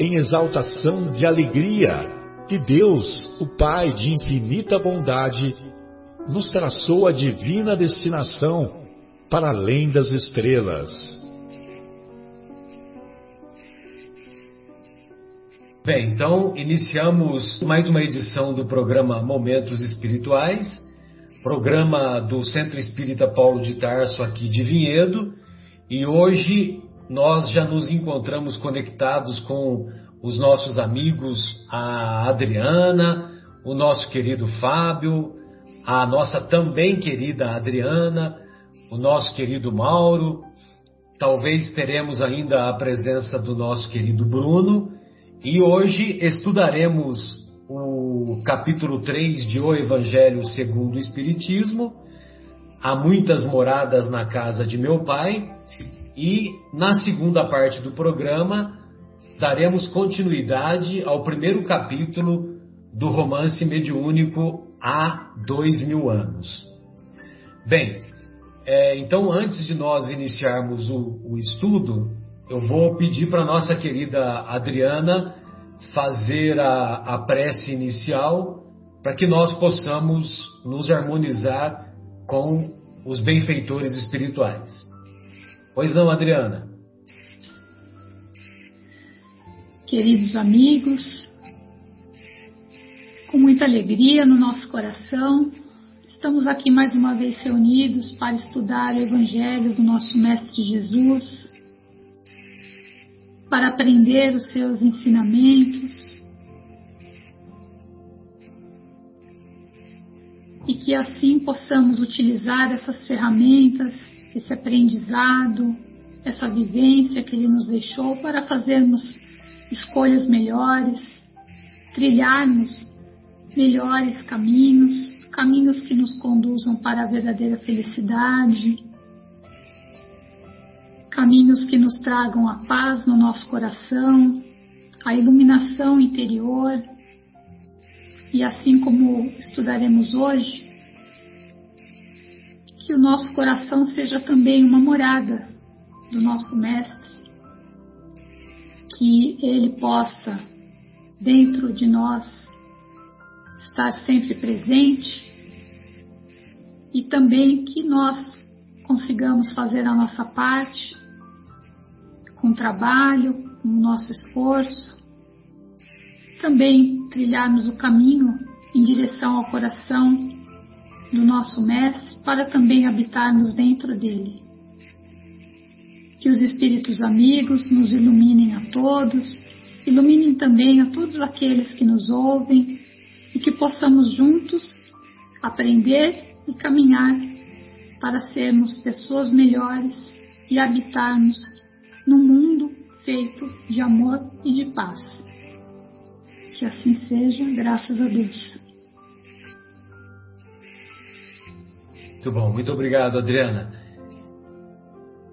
em exaltação de alegria que Deus, o Pai de infinita bondade, nos traçou a divina destinação para além das estrelas. Bem, então iniciamos mais uma edição do programa Momentos Espirituais, programa do Centro Espírita Paulo de Tarso aqui de Vinhedo, e hoje nós já nos encontramos conectados com os nossos amigos, a Adriana, o nosso querido Fábio, a nossa também querida Adriana, o nosso querido Mauro. Talvez teremos ainda a presença do nosso querido Bruno. E hoje estudaremos o capítulo 3 de O Evangelho segundo o Espiritismo. Há muitas moradas na casa de meu pai e na segunda parte do programa daremos continuidade ao primeiro capítulo do romance mediúnico Há Dois Mil Anos. Bem, é, então antes de nós iniciarmos o, o estudo, eu vou pedir para nossa querida Adriana fazer a, a prece inicial para que nós possamos nos harmonizar com os benfeitores espirituais. Pois não, Adriana? Queridos amigos, com muita alegria no nosso coração, estamos aqui mais uma vez reunidos para estudar o Evangelho do nosso Mestre Jesus, para aprender os seus ensinamentos e que assim possamos utilizar essas ferramentas esse aprendizado, essa vivência que Ele nos deixou para fazermos escolhas melhores, trilharmos melhores caminhos, caminhos que nos conduzam para a verdadeira felicidade, caminhos que nos tragam a paz no nosso coração, a iluminação interior. E assim como estudaremos hoje, que o nosso coração seja também uma morada do nosso Mestre, que ele possa, dentro de nós, estar sempre presente e também que nós consigamos fazer a nossa parte com trabalho, com o nosso esforço, também trilharmos o caminho em direção ao coração do nosso Mestre para também habitarmos dentro dele. Que os Espíritos amigos nos iluminem a todos, iluminem também a todos aqueles que nos ouvem e que possamos juntos aprender e caminhar para sermos pessoas melhores e habitarmos num mundo feito de amor e de paz. Que assim seja, graças a Deus. Muito bom, muito obrigado, Adriana.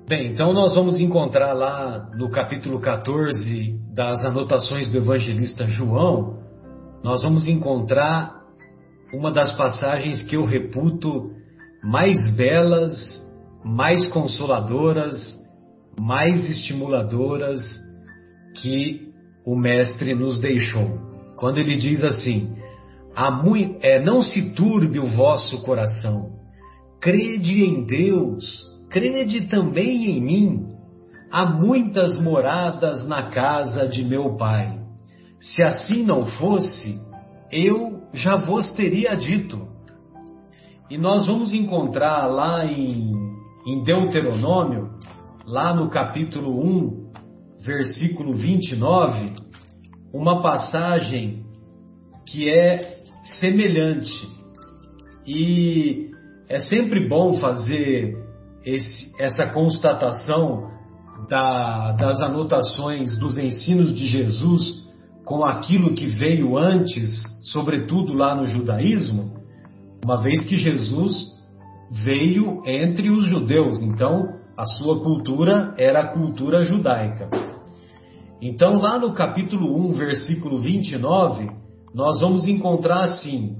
Bem, então nós vamos encontrar lá no capítulo 14 das anotações do evangelista João, nós vamos encontrar uma das passagens que eu reputo mais belas, mais consoladoras, mais estimuladoras que o Mestre nos deixou. Quando ele diz assim: é, Não se turbe o vosso coração, Crede em Deus, crede também em mim. Há muitas moradas na casa de meu pai. Se assim não fosse, eu já vos teria dito. E nós vamos encontrar lá em, em Deuteronômio, lá no capítulo 1, versículo 29, uma passagem que é semelhante. E é sempre bom fazer esse, essa constatação da, das anotações dos ensinos de Jesus com aquilo que veio antes, sobretudo lá no judaísmo, uma vez que Jesus veio entre os judeus, então a sua cultura era a cultura judaica. Então, lá no capítulo 1, versículo 29, nós vamos encontrar assim: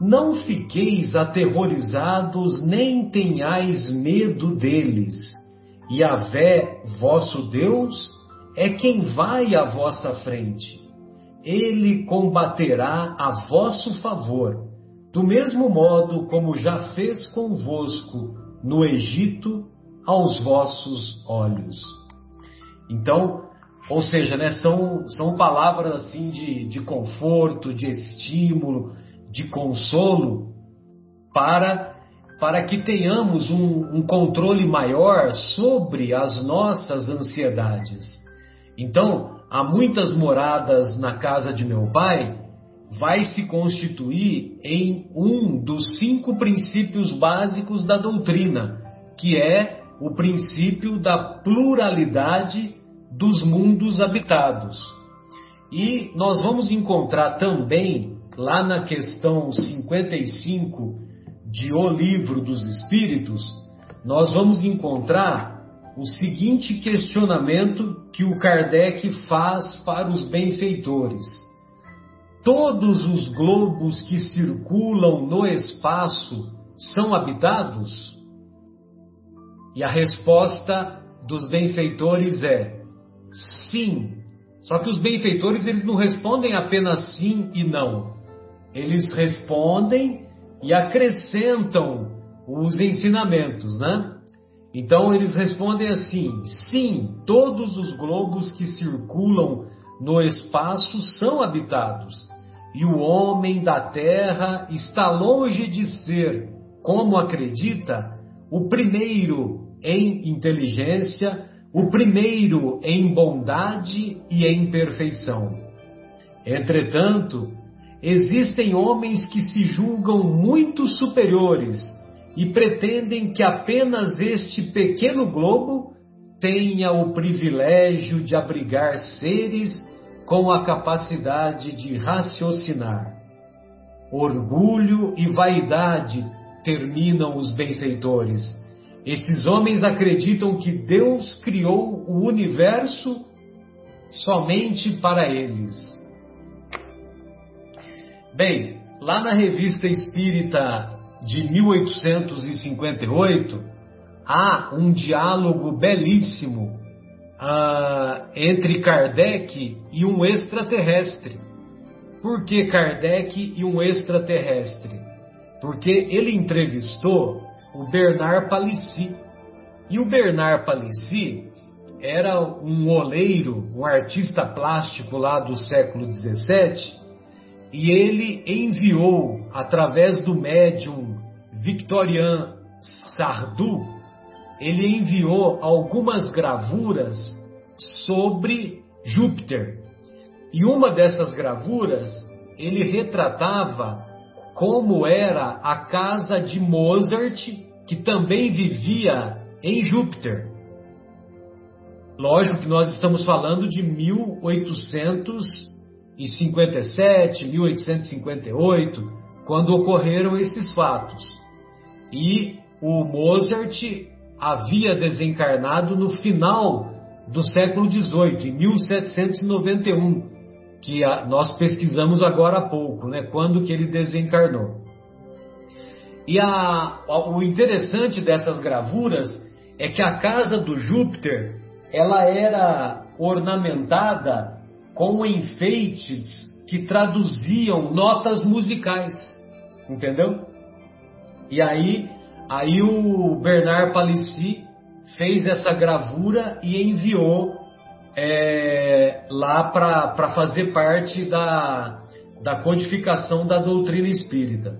Não fiqueis aterrorizados, nem tenhais medo deles. E a vé, vosso Deus, é quem vai à vossa frente. Ele combaterá a vosso favor, do mesmo modo como já fez convosco no Egito aos vossos olhos. Então, ou seja, né, são, são palavras assim de, de conforto, de estímulo, de consolo, para, para que tenhamos um, um controle maior sobre as nossas ansiedades. Então, há muitas moradas na casa de meu pai, vai se constituir em um dos cinco princípios básicos da doutrina, que é o princípio da pluralidade dos mundos habitados. E nós vamos encontrar também, lá na questão 55 de O Livro dos Espíritos, nós vamos encontrar o seguinte questionamento que o Kardec faz para os benfeitores. Todos os globos que circulam no espaço são habitados? E a resposta dos benfeitores é: sim. Só que os benfeitores eles não respondem apenas sim e não. Eles respondem e acrescentam os ensinamentos, né? Então eles respondem assim: sim, todos os globos que circulam no espaço são habitados, e o homem da terra está longe de ser, como acredita, o primeiro em inteligência o primeiro em bondade e em perfeição. Entretanto, existem homens que se julgam muito superiores e pretendem que apenas este pequeno globo tenha o privilégio de abrigar seres com a capacidade de raciocinar. Orgulho e vaidade terminam os benfeitores esses homens acreditam que Deus criou o universo somente para eles. Bem, lá na Revista Espírita de 1858, há um diálogo belíssimo uh, entre Kardec e um extraterrestre. Por que Kardec e um extraterrestre? Porque ele entrevistou o Bernard Palissy. E o Bernard Palissy era um oleiro, um artista plástico lá do século XVII, e ele enviou, através do médium Victorien Sardou, ele enviou algumas gravuras sobre Júpiter. E uma dessas gravuras, ele retratava como era a casa de Mozart que também vivia em Júpiter. Lógico que nós estamos falando de 1857, 1858, quando ocorreram esses fatos. E o Mozart havia desencarnado no final do século XVIII, em 1791, que nós pesquisamos agora há pouco, né? Quando que ele desencarnou. E a, o interessante dessas gravuras é que a casa do Júpiter ela era ornamentada com enfeites que traduziam notas musicais, entendeu? E aí, aí o Bernard Palissy fez essa gravura e enviou é, lá para fazer parte da, da codificação da doutrina espírita.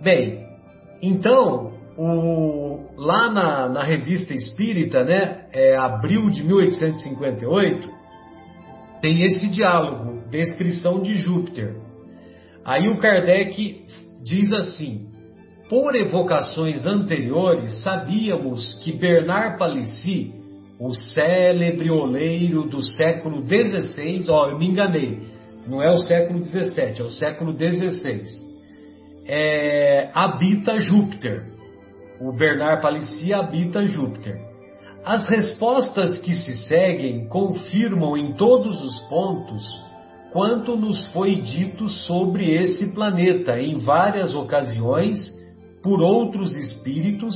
Bem, então, o, lá na, na, revista espírita, né, é, abril de 1858, tem esse diálogo, descrição de Júpiter. Aí o Kardec diz assim: por evocações anteriores, sabíamos que Bernard Palissy, o célebre oleiro do século XVI, ó, eu me enganei, não é o século XVII, é o século XVI, é, habita Júpiter. O Bernard Palissy habita Júpiter. As respostas que se seguem confirmam em todos os pontos quanto nos foi dito sobre esse planeta em várias ocasiões por outros espíritos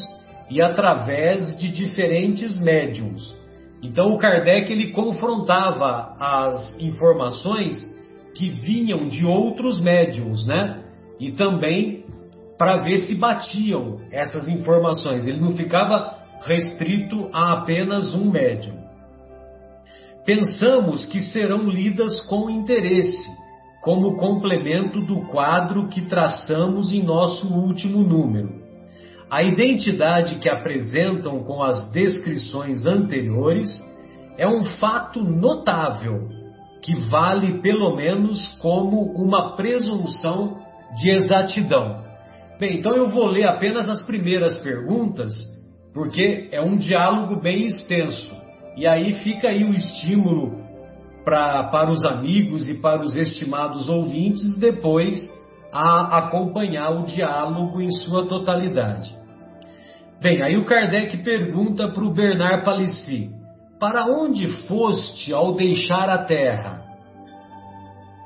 e através de diferentes médiums. Então o Kardec ele confrontava as informações que vinham de outros médiums, né? E também para ver se batiam essas informações. Ele não ficava restrito a apenas um médium. Pensamos que serão lidas com interesse, como complemento do quadro que traçamos em nosso último número. A identidade que apresentam com as descrições anteriores é um fato notável, que vale pelo menos como uma presunção de exatidão. Bem, então eu vou ler apenas as primeiras perguntas, porque é um diálogo bem extenso. E aí fica aí o estímulo pra, para os amigos e para os estimados ouvintes depois a acompanhar o diálogo em sua totalidade. Bem, aí o Kardec pergunta para o Bernard Palissy: Para onde foste ao deixar a terra?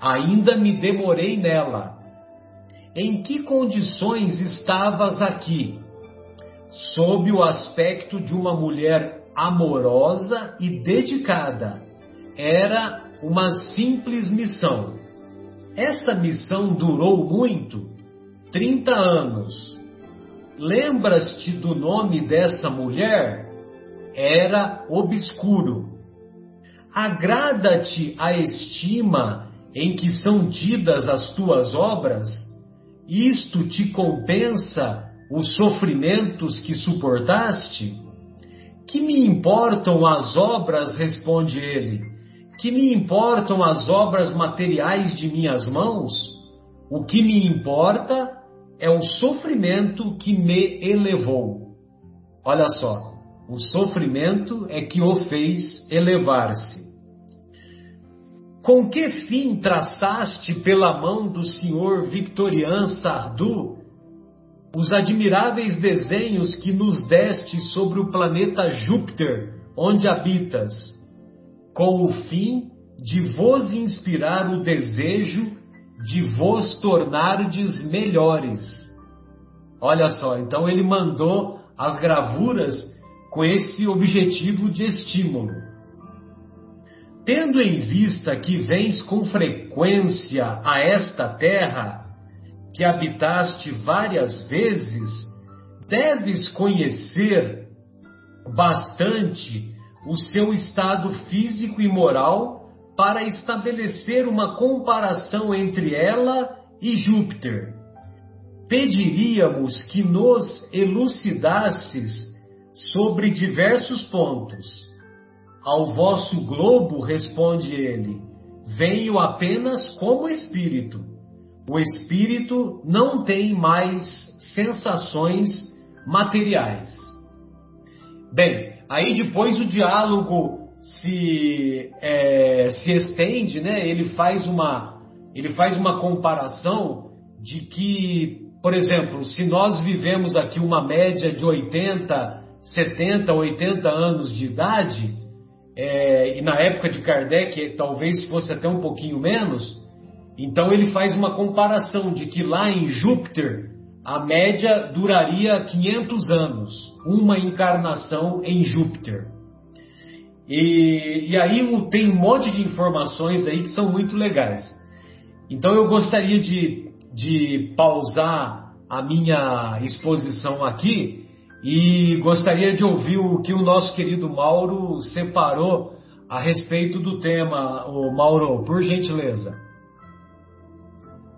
Ainda me demorei nela. Em que condições estavas aqui? Sob o aspecto de uma mulher amorosa e dedicada era uma simples missão. Essa missão durou muito 30 anos. Lembras-te do nome dessa mulher? Era obscuro. Agrada-te a estima em que são tidas as tuas obras? Isto te compensa os sofrimentos que suportaste? Que me importam as obras? responde ele que me importam as obras materiais de minhas mãos? O que me importa é o sofrimento que me elevou. Olha só, o sofrimento é que o fez elevar-se. Com que fim traçaste pela mão do senhor Victorian Sardou os admiráveis desenhos que nos deste sobre o planeta Júpiter, onde habitas? com o fim de vos inspirar o desejo de vos tornardes melhores. Olha só, então ele mandou as gravuras com esse objetivo de estímulo. Tendo em vista que vens com frequência a esta terra, que habitaste várias vezes, deves conhecer bastante o seu estado físico e moral para estabelecer uma comparação entre ela e Júpiter. Pediríamos que nos elucidasses sobre diversos pontos. Ao vosso globo, responde ele, venho apenas como espírito. O espírito não tem mais sensações materiais. Bem, Aí depois o diálogo se, é, se estende, né? Ele faz uma ele faz uma comparação de que, por exemplo, se nós vivemos aqui uma média de 80, 70, 80 anos de idade, é, e na época de Kardec talvez fosse até um pouquinho menos, então ele faz uma comparação de que lá em Júpiter a média duraria 500 anos, uma encarnação em Júpiter. E, e, aí tem um monte de informações aí que são muito legais. Então eu gostaria de, de pausar a minha exposição aqui e gostaria de ouvir o que o nosso querido Mauro separou a respeito do tema. O Mauro, por gentileza.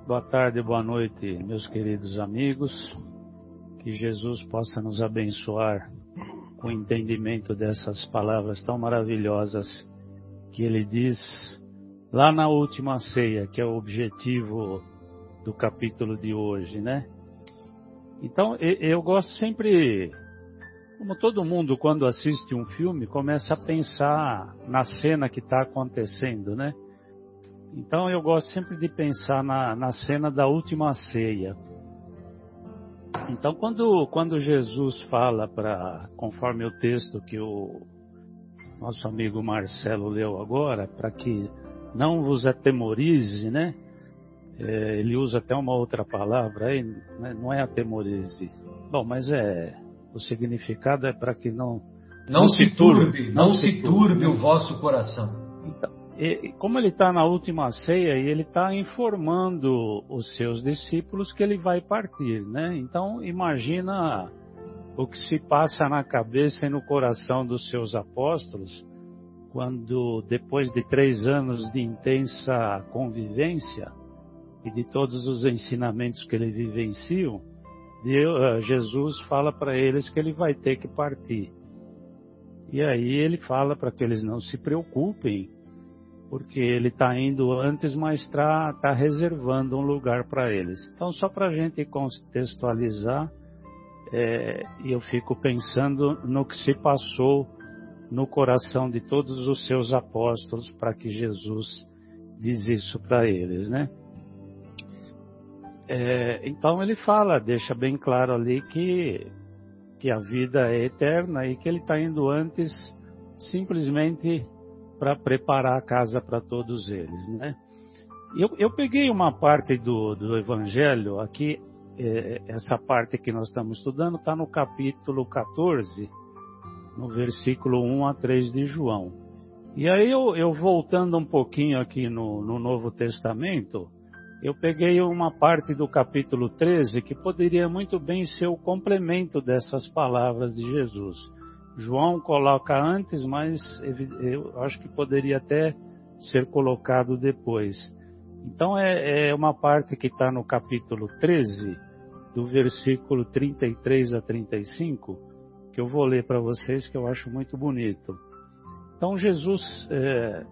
Boa tarde, boa noite, meus queridos amigos. Que Jesus possa nos abençoar com o entendimento dessas palavras tão maravilhosas que ele diz lá na última ceia, que é o objetivo do capítulo de hoje, né? Então, eu gosto sempre, como todo mundo, quando assiste um filme, começa a pensar na cena que está acontecendo, né? Então, eu gosto sempre de pensar na, na cena da última ceia. Então, quando, quando Jesus fala para, conforme o texto que o nosso amigo Marcelo leu agora, para que não vos atemorize, né? É, ele usa até uma outra palavra aí, né? não é atemorize. Bom, mas é o significado é para que não não, não se turbe, não, se turbe, turbe o vosso coração. Então, como ele está na última ceia e ele está informando os seus discípulos que ele vai partir, né? Então imagina o que se passa na cabeça e no coração dos seus apóstolos quando depois de três anos de intensa convivência e de todos os ensinamentos que ele vivenciam, eh, Jesus fala para eles que ele vai ter que partir. E aí ele fala para que eles não se preocupem, porque ele está indo antes, mas está tá reservando um lugar para eles. Então, só para a gente contextualizar, é, eu fico pensando no que se passou no coração de todos os seus apóstolos para que Jesus diz isso para eles, né? É, então ele fala, deixa bem claro ali que, que a vida é eterna e que ele está indo antes simplesmente para preparar a casa para todos eles, né? Eu, eu peguei uma parte do, do Evangelho aqui, é, essa parte que nós estamos estudando está no capítulo 14, no versículo 1 a 3 de João. E aí eu, eu voltando um pouquinho aqui no, no Novo Testamento, eu peguei uma parte do capítulo 13 que poderia muito bem ser o complemento dessas palavras de Jesus. João coloca antes, mas eu acho que poderia até ser colocado depois. Então é, é uma parte que está no capítulo 13, do versículo 33 a 35, que eu vou ler para vocês, que eu acho muito bonito. Então Jesus é,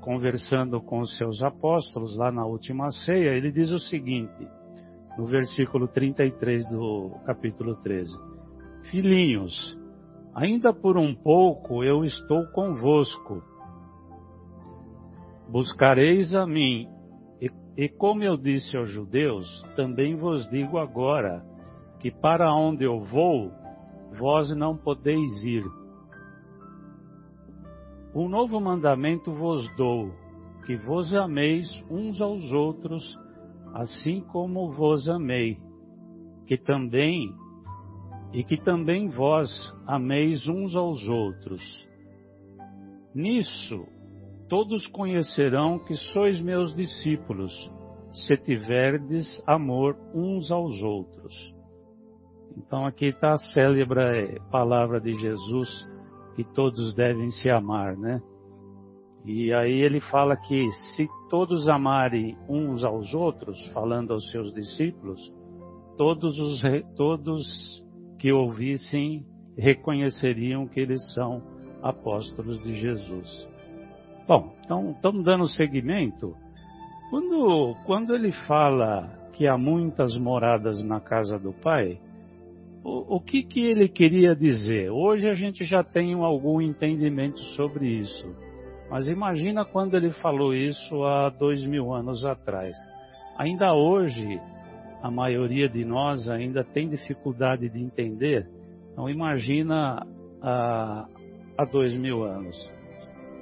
conversando com os seus apóstolos lá na última ceia, ele diz o seguinte, no versículo 33 do capítulo 13: Filhinhos, ainda por um pouco eu estou convosco. Buscareis a mim, e, e como eu disse aos judeus, também vos digo agora, que para onde eu vou, vós não podeis ir. Um novo mandamento vos dou, que vos ameis uns aos outros, assim como vos amei, que também e que também vós ameis uns aos outros. Nisso todos conhecerão que sois meus discípulos, se tiverdes amor uns aos outros. Então aqui está a célebre palavra de Jesus que todos devem se amar, né? E aí ele fala que se todos amarem uns aos outros, falando aos seus discípulos, todos os todos que ouvissem reconheceriam que eles são apóstolos de Jesus. Bom, então estamos dando seguimento. Quando, quando ele fala que há muitas moradas na casa do Pai, o, o que, que ele queria dizer? Hoje a gente já tem algum entendimento sobre isso. Mas imagina quando ele falou isso há dois mil anos atrás. Ainda hoje, a maioria de nós ainda tem dificuldade de entender. Então imagina há, dois mil anos.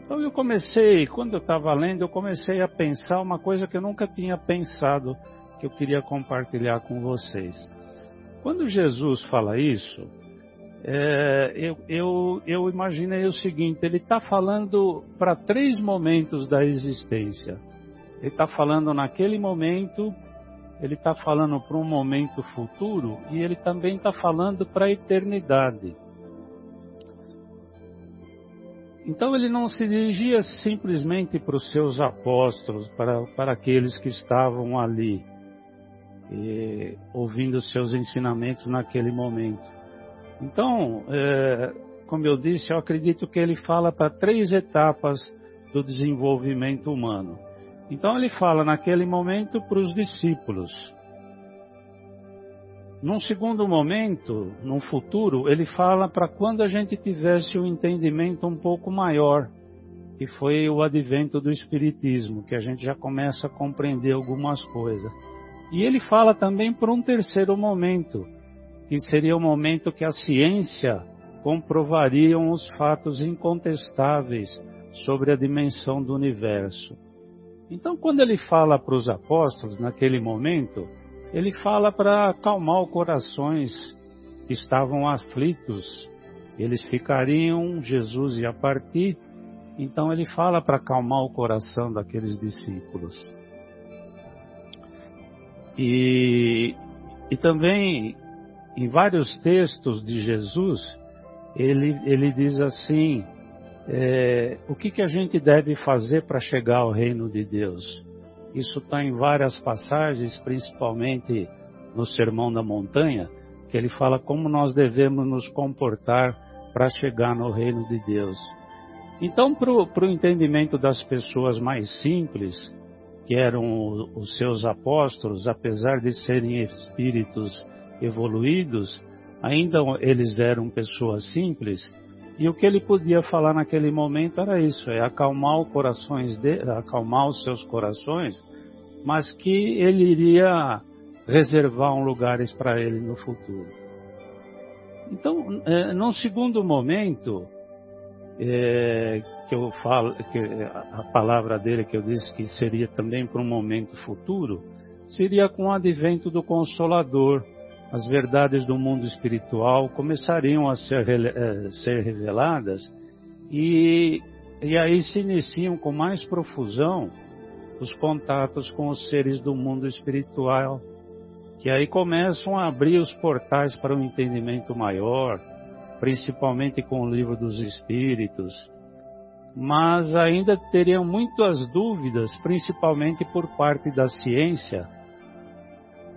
Então eu comecei, quando eu estava lendo, eu comecei a pensar uma coisa que eu nunca tinha pensado, que eu queria compartilhar com vocês. Quando Jesus fala isso, é, eu, eu, eu imaginei o seguinte: ele está falando para três momentos da existência. Ele está falando naquele momento, ele está falando para um momento futuro e ele também está falando para a eternidade. Então ele não se dirigia simplesmente para os seus apóstolos, para, para aqueles que estavam ali e, ouvindo seus ensinamentos naquele momento. Então, é, como eu disse, eu acredito que ele fala para três etapas do desenvolvimento humano. Então, ele fala naquele momento para os discípulos. Num segundo momento, num futuro, ele fala para quando a gente tivesse um entendimento um pouco maior, que foi o advento do Espiritismo, que a gente já começa a compreender algumas coisas. E ele fala também para um terceiro momento, que seria o momento que a ciência comprovaria os fatos incontestáveis sobre a dimensão do universo. Então, quando ele fala para os apóstolos naquele momento, ele fala para acalmar os corações que estavam aflitos. Eles ficariam, Jesus ia partir, então ele fala para acalmar o coração daqueles discípulos. E, e também, em vários textos de Jesus, ele, ele diz assim: é, o que, que a gente deve fazer para chegar ao reino de Deus? Isso está em várias passagens, principalmente no Sermão da Montanha, que ele fala como nós devemos nos comportar para chegar no reino de Deus. Então, para o entendimento das pessoas mais simples, que eram os seus apóstolos, apesar de serem espíritos evoluídos, ainda eles eram pessoas simples, e o que ele podia falar naquele momento era isso, é acalmar, corações de, acalmar os seus corações, mas que ele iria reservar um lugares para ele no futuro. Então, é, num segundo momento, é, que eu falo, que a palavra dele que eu disse que seria também para um momento futuro, seria com o advento do Consolador. As verdades do mundo espiritual começariam a ser, eh, ser reveladas e, e aí se iniciam com mais profusão os contatos com os seres do mundo espiritual, que aí começam a abrir os portais para um entendimento maior, principalmente com o livro dos Espíritos, mas ainda teriam muitas dúvidas, principalmente por parte da ciência,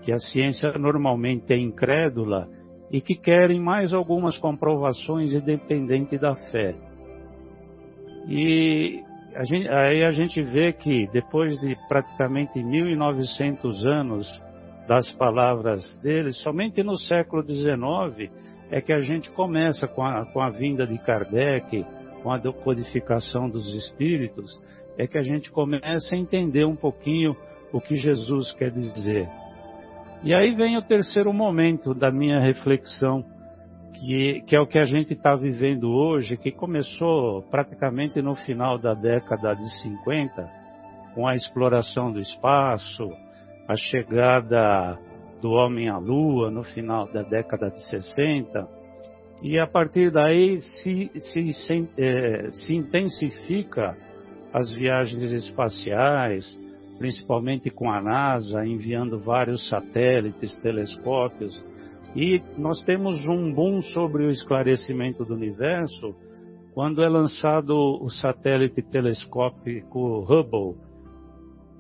que a ciência normalmente é incrédula e que querem mais algumas comprovações independente da fé. E a gente, aí a gente vê que depois de praticamente 1900 anos das palavras dele, somente no século XIX é que a gente começa com a, com a vinda de Kardec, com a decodificação dos espíritos, é que a gente começa a entender um pouquinho o que Jesus quer dizer. E aí vem o terceiro momento da minha reflexão, que, que é o que a gente está vivendo hoje, que começou praticamente no final da década de 50, com a exploração do espaço, a chegada do homem à lua no final da década de 60, e a partir daí se, se, se, é, se intensifica as viagens espaciais, principalmente com a NASA, enviando vários satélites, telescópios, e nós temos um boom sobre o esclarecimento do universo quando é lançado o satélite telescópico Hubble.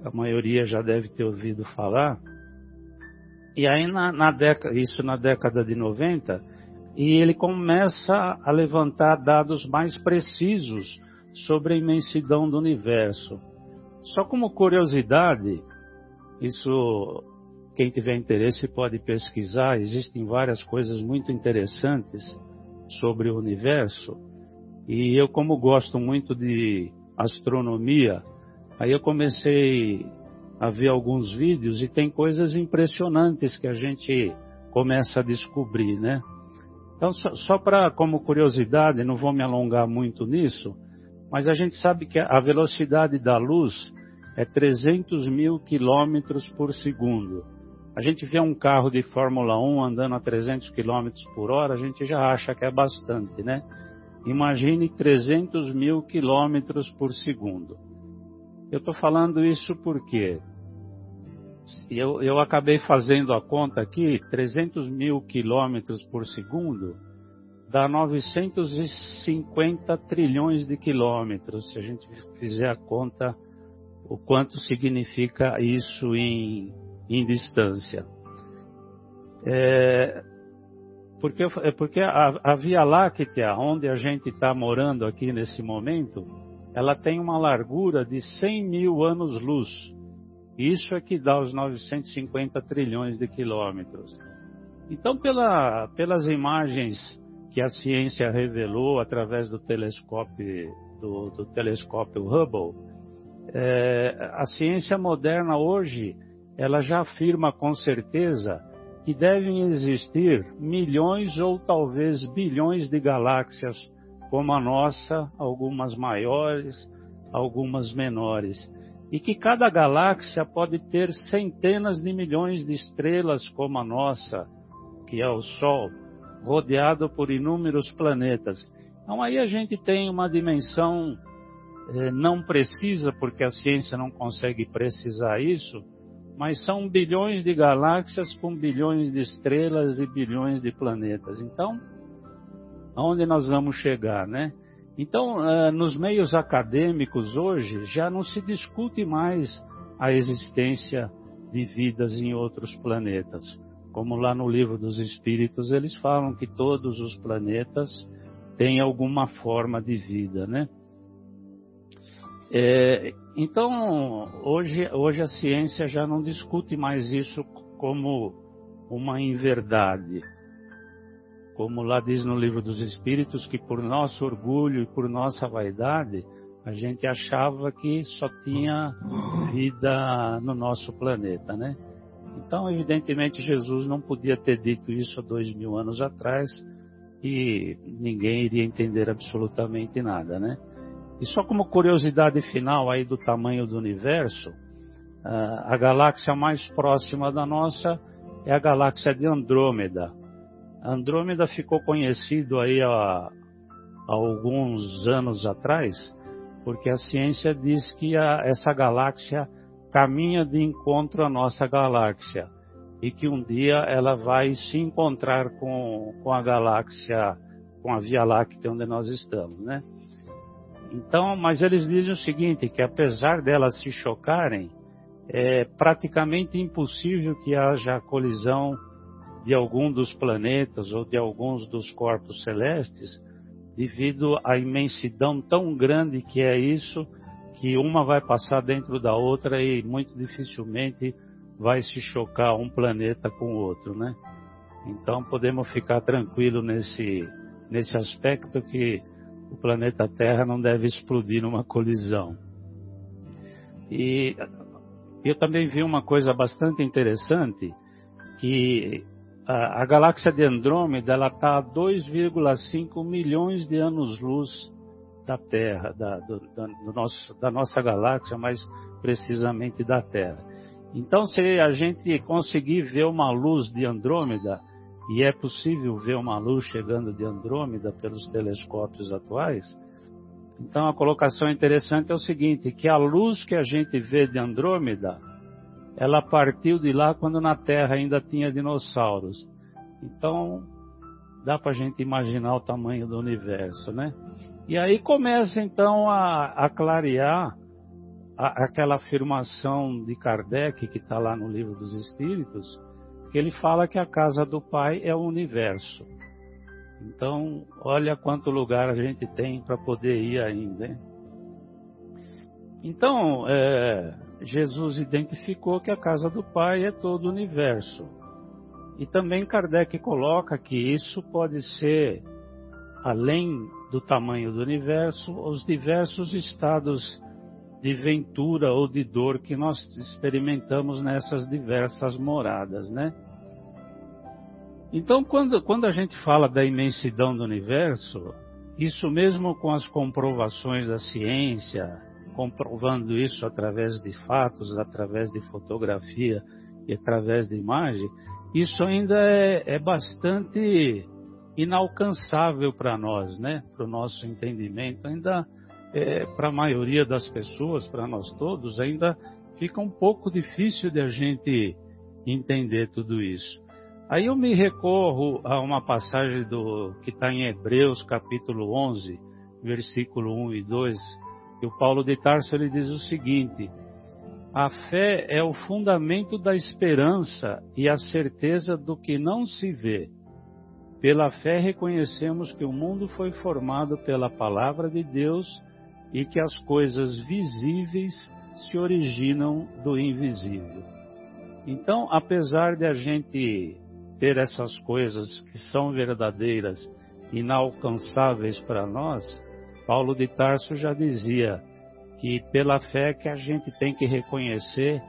A maioria já deve ter ouvido falar. E aí, na, na década, isso na década de 90, e ele começa a levantar dados mais precisos sobre a imensidão do universo. Só como curiosidade, isso quem tiver interesse pode pesquisar, existem várias coisas muito interessantes sobre o universo. E eu como gosto muito de astronomia, aí eu comecei a ver alguns vídeos e tem coisas impressionantes que a gente começa a descobrir, né? Então, só, só para como curiosidade, não vou me alongar muito nisso, mas a gente sabe que a velocidade da luz é 300 mil quilômetros por segundo. A gente vê um carro de Fórmula 1 andando a 300 quilômetros por hora, a gente já acha que é bastante, né? Imagine 300 mil quilômetros por segundo. Eu estou falando isso porque eu, eu acabei fazendo a conta aqui, 300 mil quilômetros por segundo dá 950 trilhões de quilômetros, se a gente fizer a conta o quanto significa isso em, em distância. É, porque, é porque a, a Via Láctea, onde a gente está morando aqui nesse momento, ela tem uma largura de 100 mil anos-luz. Isso é que dá os 950 trilhões de quilômetros. Então, pela, pelas imagens que a ciência revelou através do telescópio, do, do telescópio Hubble, é, a ciência moderna hoje ela já afirma com certeza que devem existir milhões ou talvez bilhões de galáxias como a nossa, algumas maiores, algumas menores, e que cada galáxia pode ter centenas de milhões de estrelas como a nossa, que é o Sol, rodeado por inúmeros planetas. Então aí a gente tem uma dimensão eh, não precisa, porque a ciência não consegue precisar isso, mas são bilhões de galáxias com bilhões de estrelas e bilhões de planetas. Então, aonde nós vamos chegar, né? Então, eh, nos meios acadêmicos hoje já não se discute mais a existência de vidas em outros planetas. Como lá no livro dos Espíritos eles falam que todos os planetas têm alguma forma de vida, né? É, então, hoje, hoje a ciência já não discute mais isso como uma inverdade como lá diz no livro dos Espíritos, que por nosso orgulho e por nossa vaidade, a gente achava que só tinha vida no nosso planeta, né? Então, evidentemente, Jesus não podia ter dito isso há dois mil anos atrás e ninguém iria entender absolutamente nada, né? E só como curiosidade final aí do tamanho do universo, a galáxia mais próxima da nossa é a galáxia de Andrômeda, Andrômeda ficou conhecido aí há, há, alguns anos atrás, porque a ciência diz que a, essa galáxia caminha de encontro à nossa galáxia e que um dia ela vai se encontrar com, com a galáxia, com a Via Láctea onde nós estamos, né? Então, mas eles dizem o seguinte, que apesar delas se chocarem, é praticamente impossível que haja colisão de algum dos planetas ou de alguns dos corpos celestes, devido à imensidão tão grande que é isso, que uma vai passar dentro da outra e muito dificilmente vai se chocar um planeta com o outro, né? Então podemos ficar tranquilos nesse, nesse aspecto que o planeta Terra não deve explodir numa colisão. E eu também vi uma coisa bastante interessante, que a, a galáxia de Andrômeda ela está a 2,5 milhões de anos-luz da Terra, da, do, do nosso, da nossa galáxia, mais precisamente da Terra. Então, se a gente conseguir ver uma luz de Andrômeda, e é possível ver uma luz chegando de Andrômeda pelos telescópios atuais, então a colocação interessante é o seguinte, que a luz que a gente vê de Andrômeda, ela partiu de lá quando na Terra ainda tinha dinossauros. Então, dá para a gente imaginar o tamanho do universo, né? E aí começa então a, a clarear a, aquela afirmação de Kardec que está lá no livro dos Espíritos, que ele fala que a casa do Pai é o universo. Então, olha quanto lugar a gente tem para poder ir ainda. Hein? Então, é, Jesus identificou que a casa do Pai é todo o universo. E também Kardec coloca que isso pode ser, além do tamanho do universo, os diversos estados de ventura ou de dor que nós experimentamos nessas diversas moradas, né? Então, quando, quando a gente fala da imensidão do universo, isso mesmo com as comprovações da ciência, comprovando isso através de fatos, através de fotografia e através de imagem, isso ainda é, é bastante inalcançável para nós, né? Para o nosso entendimento, ainda é, para a maioria das pessoas, para nós todos, ainda fica um pouco difícil de a gente entender tudo isso. Aí eu me recorro a uma passagem do que está em Hebreus capítulo 11, versículo 1 e 2, e o Paulo de Tarso ele diz o seguinte: A fé é o fundamento da esperança e a certeza do que não se vê. Pela fé reconhecemos que o mundo foi formado pela palavra de Deus e que as coisas visíveis se originam do invisível. Então, apesar de a gente ter essas coisas que são verdadeiras, inalcançáveis para nós, Paulo de Tarso já dizia que pela fé que a gente tem que reconhecer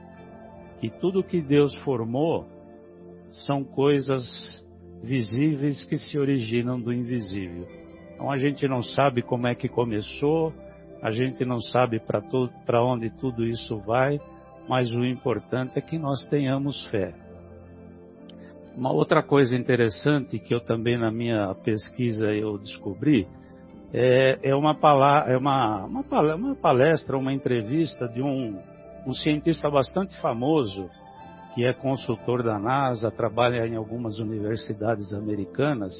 que tudo que Deus formou são coisas visíveis que se originam do invisível. Então a gente não sabe como é que começou, a gente não sabe para onde tudo isso vai, mas o importante é que nós tenhamos fé. Uma outra coisa interessante que eu também na minha pesquisa eu descobri é, é, uma, é uma, uma, palestra, uma entrevista de um, um cientista bastante famoso que é consultor da NASA, trabalha em algumas universidades americanas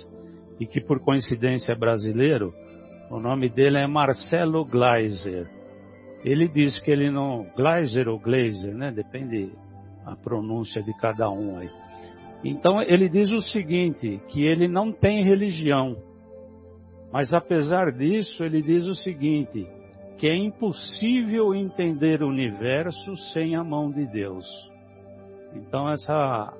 e que por coincidência é brasileiro. O nome dele é Marcelo Gleiser. Ele diz que ele não Gleiser ou Glazer, né? Depende a pronúncia de cada um aí. Então ele diz o seguinte, que ele não tem religião, mas apesar disso ele diz o seguinte, que é impossível entender o universo sem a mão de Deus. Então essa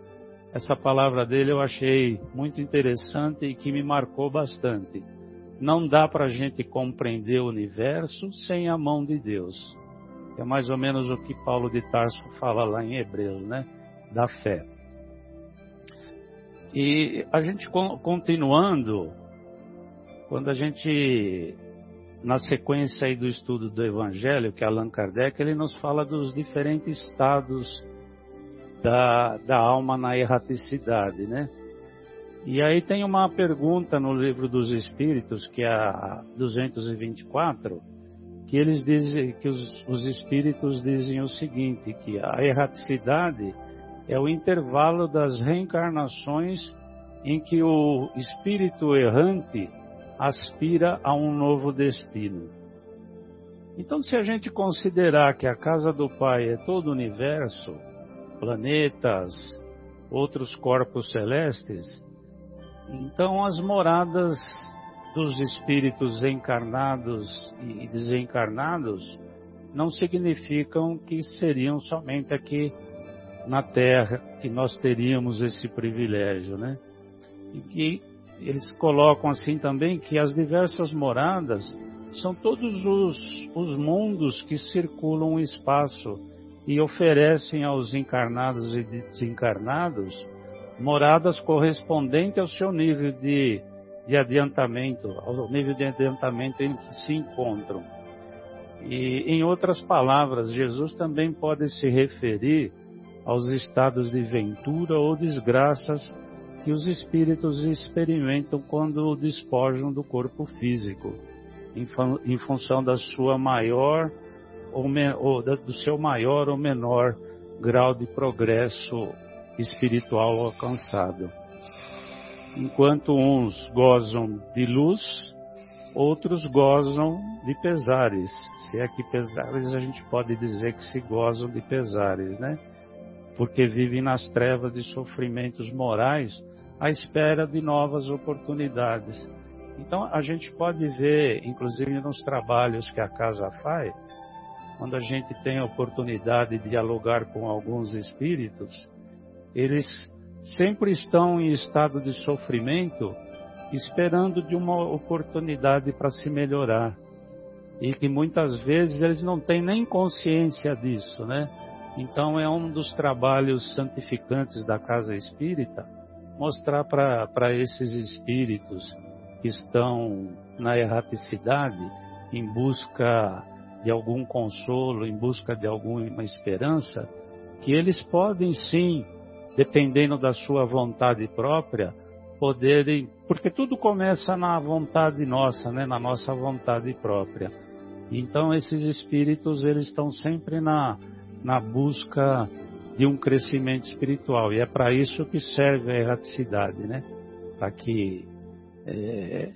essa palavra dele eu achei muito interessante e que me marcou bastante. Não dá para a gente compreender o universo sem a mão de Deus. É mais ou menos o que Paulo de Tarso fala lá em Hebreus, né? Da fé. E a gente continuando, quando a gente, na sequência aí do estudo do Evangelho, que Allan Kardec, ele nos fala dos diferentes estados da, da alma na erraticidade, né? E aí tem uma pergunta no livro dos Espíritos, que é a 224, que eles dizem, que os, os Espíritos dizem o seguinte, que a erraticidade é o intervalo das reencarnações em que o espírito errante aspira a um novo destino. Então, se a gente considerar que a casa do Pai é todo o universo, planetas, outros corpos celestes, então as moradas dos espíritos encarnados e desencarnados não significam que seriam somente aqui na Terra que nós teríamos esse privilégio, né? E que eles colocam assim também que as diversas moradas são todos os, os mundos que circulam o espaço e oferecem aos encarnados e desencarnados moradas correspondentes ao seu nível de, de adiantamento, ao nível de adiantamento em que se encontram. E, em outras palavras, Jesus também pode se referir aos estados de ventura ou desgraças que os espíritos experimentam quando despojam do corpo físico, em, em função da sua maior ou, ou do seu maior ou menor grau de progresso espiritual alcançado. Enquanto uns gozam de luz, outros gozam de pesares. Se é que pesares a gente pode dizer que se gozam de pesares, né? porque vivem nas trevas de sofrimentos morais à espera de novas oportunidades. Então a gente pode ver, inclusive nos trabalhos que a casa faz, quando a gente tem a oportunidade de dialogar com alguns espíritos, eles sempre estão em estado de sofrimento, esperando de uma oportunidade para se melhorar. E que muitas vezes eles não têm nem consciência disso, né? Então é um dos trabalhos santificantes da casa espírita mostrar para esses espíritos que estão na erraticidade em busca de algum consolo, em busca de alguma esperança, que eles podem sim, dependendo da sua vontade própria, poderem, porque tudo começa na vontade nossa, né, na nossa vontade própria. Então esses espíritos eles estão sempre na na busca de um crescimento espiritual. E é para isso que serve a erraticidade, né? Para que, é,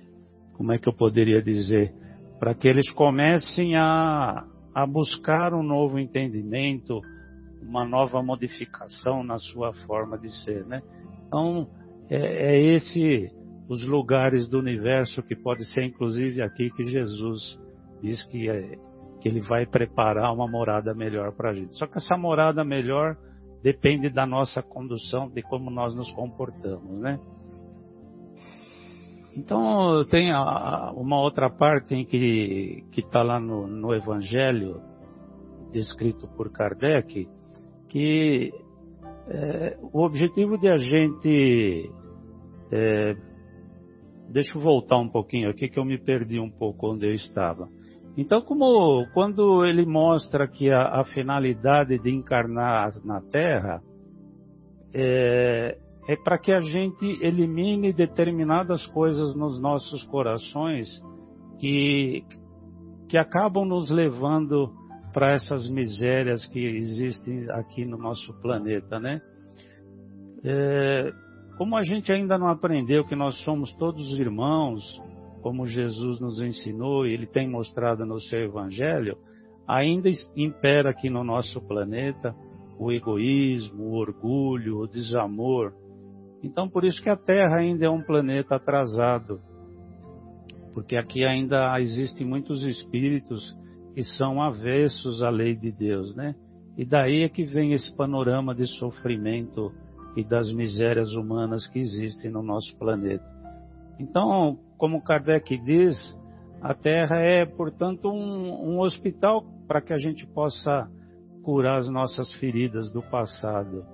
como é que eu poderia dizer? Para que eles comecem a, a buscar um novo entendimento, uma nova modificação na sua forma de ser, né? Então, é, é esse os lugares do universo que pode ser inclusive aqui que Jesus diz que, é, que ele vai preparar uma morada melhor para a gente. Só que essa morada melhor depende da nossa condução, de como nós nos comportamos, né? Então tem a, uma outra parte que está lá no, no Evangelho descrito por Kardec que é, o objetivo de a gente é, deixa eu voltar um pouquinho aqui que eu me perdi um pouco onde eu estava. Então, como quando ele mostra que a, a finalidade de encarnar na Terra é, é para que a gente elimine determinadas coisas nos nossos corações que, que acabam nos levando para essas misérias que existem aqui no nosso planeta, né? É, como a gente ainda não aprendeu que nós somos todos irmãos, como Jesus nos ensinou e ele tem mostrado no seu evangelho, ainda impera aqui no nosso planeta o egoísmo, o orgulho, o desamor. Então, por isso que a Terra ainda é um planeta atrasado, porque aqui ainda existem muitos espíritos que são avessos à lei de Deus, né? E daí é que vem esse panorama de sofrimento e das misérias humanas que existem no nosso planeta. Então, como Kardec diz, a Terra é, portanto, um, um hospital para que a gente possa curar as nossas feridas do passado.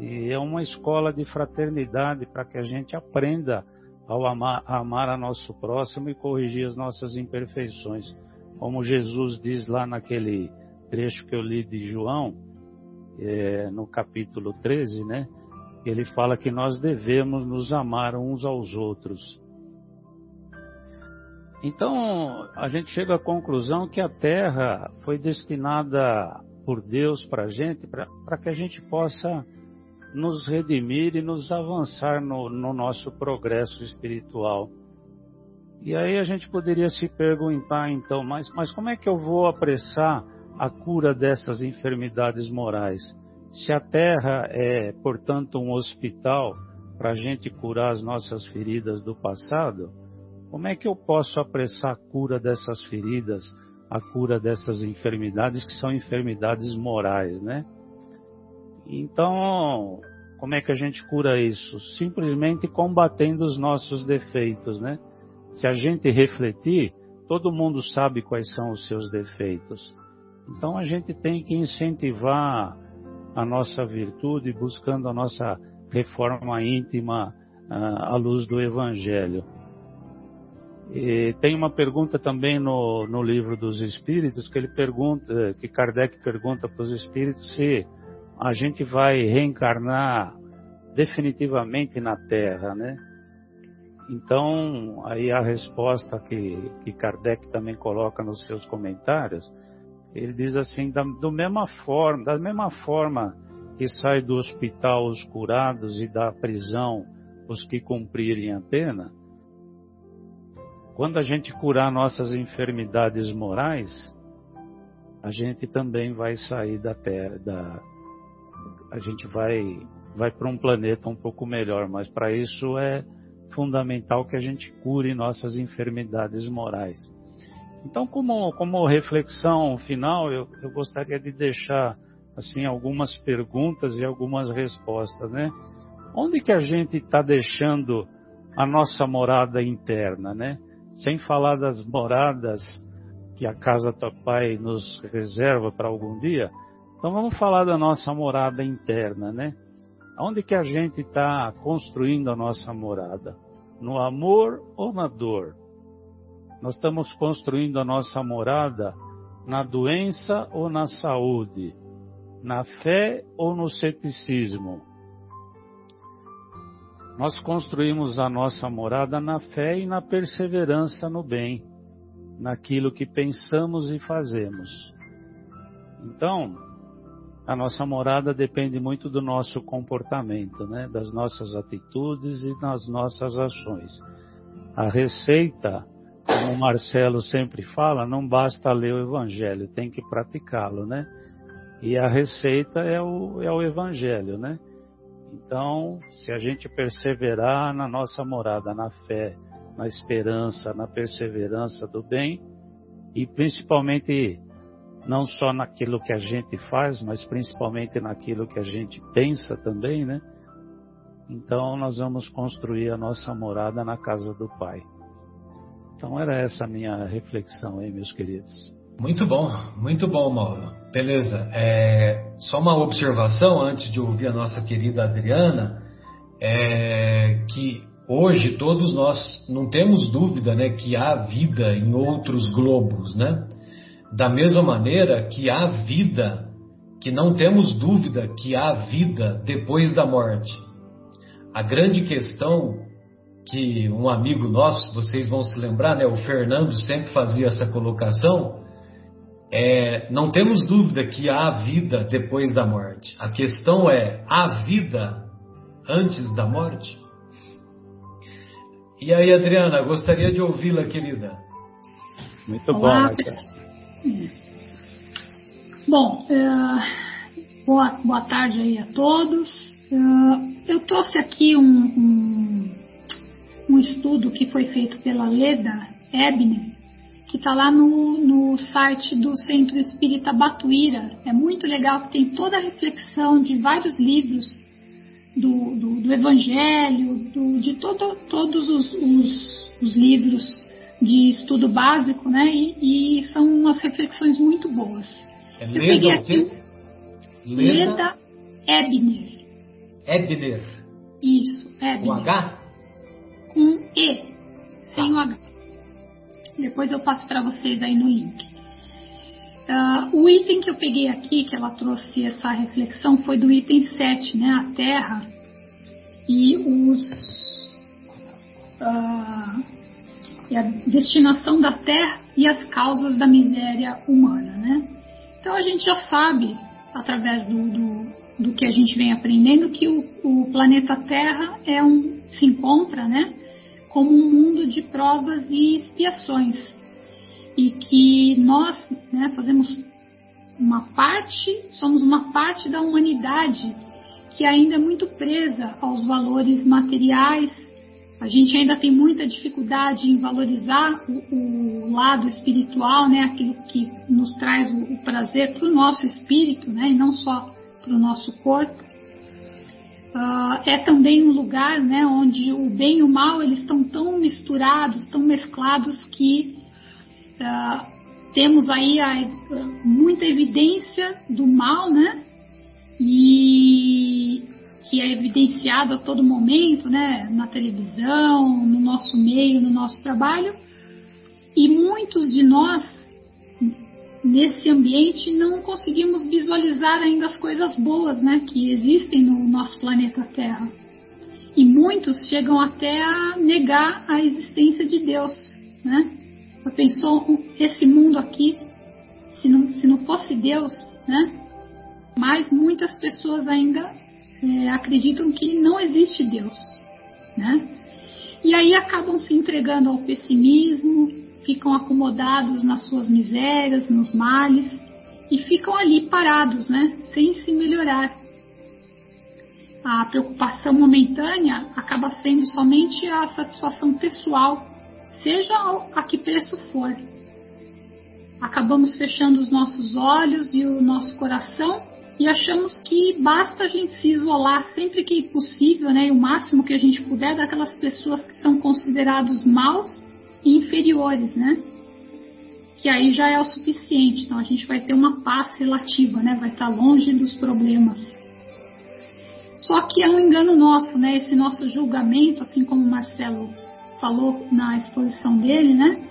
E é uma escola de fraternidade para que a gente aprenda ao amar, a amar a nosso próximo e corrigir as nossas imperfeições. Como Jesus diz lá naquele trecho que eu li de João, é, no capítulo 13, né? ele fala que nós devemos nos amar uns aos outros. Então, a gente chega à conclusão que a terra foi destinada por Deus para a gente, para que a gente possa nos redimir e nos avançar no, no nosso progresso espiritual. E aí a gente poderia se perguntar então, mas, mas como é que eu vou apressar a cura dessas enfermidades morais? Se a terra é, portanto, um hospital para a gente curar as nossas feridas do passado, como é que eu posso apressar a cura dessas feridas, a cura dessas enfermidades que são enfermidades morais, né? Então, como é que a gente cura isso? Simplesmente combatendo os nossos defeitos, né? Se a gente refletir, todo mundo sabe quais são os seus defeitos. Então a gente tem que incentivar a nossa virtude, buscando a nossa reforma íntima ah, à luz do Evangelho. E tem uma pergunta também no, no livro dos Espíritos que ele pergunta, que Kardec pergunta para os Espíritos se a gente vai reencarnar definitivamente na Terra, né? Então, aí a resposta que, que Kardec também coloca nos seus comentários ele diz assim, da, do mesma forma, da mesma forma que sai do hospital os curados e da prisão os que cumprirem a pena, quando a gente curar nossas enfermidades morais, a gente também vai sair da Terra, da, a gente vai vai para um planeta um pouco melhor, mas para isso é fundamental que a gente cure nossas enfermidades morais. Então, como, como reflexão final, eu, eu gostaria de deixar assim algumas perguntas e algumas respostas, né? Onde que a gente está deixando a nossa morada interna, né? Sem falar das moradas que a casa do pai nos reserva para algum dia. Então vamos falar da nossa morada interna, né? Onde que a gente está construindo a nossa morada? No amor ou na dor? Nós estamos construindo a nossa morada na doença ou na saúde, na fé ou no ceticismo. Nós construímos a nossa morada na fé e na perseverança no bem, naquilo que pensamos e fazemos. Então, a nossa morada depende muito do nosso comportamento, né? das nossas atitudes e das nossas ações. A receita como o Marcelo sempre fala, não basta ler o Evangelho, tem que praticá-lo, né? E a receita é o, é o Evangelho, né? Então, se a gente perseverar na nossa morada, na fé, na esperança, na perseverança do bem, e principalmente não só naquilo que a gente faz, mas principalmente naquilo que a gente pensa também, né? Então nós vamos construir a nossa morada na casa do Pai. Então era essa a minha reflexão aí, meus queridos. Muito bom, muito bom, Mauro. Beleza. É, só uma observação antes de ouvir a nossa querida Adriana, é que hoje todos nós não temos dúvida, né, que há vida em outros globos, né? Da mesma maneira que há vida, que não temos dúvida que há vida depois da morte. A grande questão que um amigo nosso, vocês vão se lembrar, né, o Fernando sempre fazia essa colocação, é, não temos dúvida que há vida depois da morte. A questão é: há vida antes da morte? E aí, Adriana, gostaria de ouvi-la, querida. Muito Olá, bom. Bom, uh, boa, boa tarde aí a todos. Uh, eu trouxe aqui um, um, um, estudo que foi feito pela Leda Ebner, que está lá no, no site do Centro Espírita Batuíra. É muito legal que tem toda a reflexão de vários livros do, do, do Evangelho, do, de todo, todos os, os, os, livros de estudo básico, né? E, e, são umas reflexões muito boas. É Eu peguei aqui Leda, Leda Ebner. Ebner. Isso, Ebner. Com H? Com E, sem o H. Depois eu passo para vocês aí no link. Uh, o item que eu peguei aqui, que ela trouxe essa reflexão, foi do item 7, né? A Terra e os. Uh, e a destinação da Terra e as causas da miséria humana, né? Então a gente já sabe, através do, do, do que a gente vem aprendendo, que o, o planeta Terra é um, se encontra, né? Como um mundo de provas e expiações e que nós né, fazemos uma parte, somos uma parte da humanidade que ainda é muito presa aos valores materiais. A gente ainda tem muita dificuldade em valorizar o, o lado espiritual, né, aquilo que nos traz o, o prazer para o nosso espírito, né, e não só para o nosso corpo. Uh, é também um lugar né, onde o bem e o mal eles estão tão misturados, tão mesclados que Uh, temos aí a, muita evidência do mal, né? E que é evidenciado a todo momento, né? Na televisão, no nosso meio, no nosso trabalho. E muitos de nós, nesse ambiente, não conseguimos visualizar ainda as coisas boas, né? Que existem no nosso planeta Terra. E muitos chegam até a negar a existência de Deus, né? pensou esse mundo aqui, se não, se não fosse Deus, né? Mas muitas pessoas ainda é, acreditam que não existe Deus, né? E aí acabam se entregando ao pessimismo, ficam acomodados nas suas misérias, nos males e ficam ali parados, né? Sem se melhorar. A preocupação momentânea acaba sendo somente a satisfação pessoal seja a que preço for. Acabamos fechando os nossos olhos e o nosso coração e achamos que basta a gente se isolar sempre que possível, né, o máximo que a gente puder daquelas pessoas que são considerados maus e inferiores, né? Que aí já é o suficiente. Então a gente vai ter uma paz relativa, né? Vai estar longe dos problemas. Só que é um engano nosso, né? Esse nosso julgamento, assim como o Marcelo falou na exposição dele, né?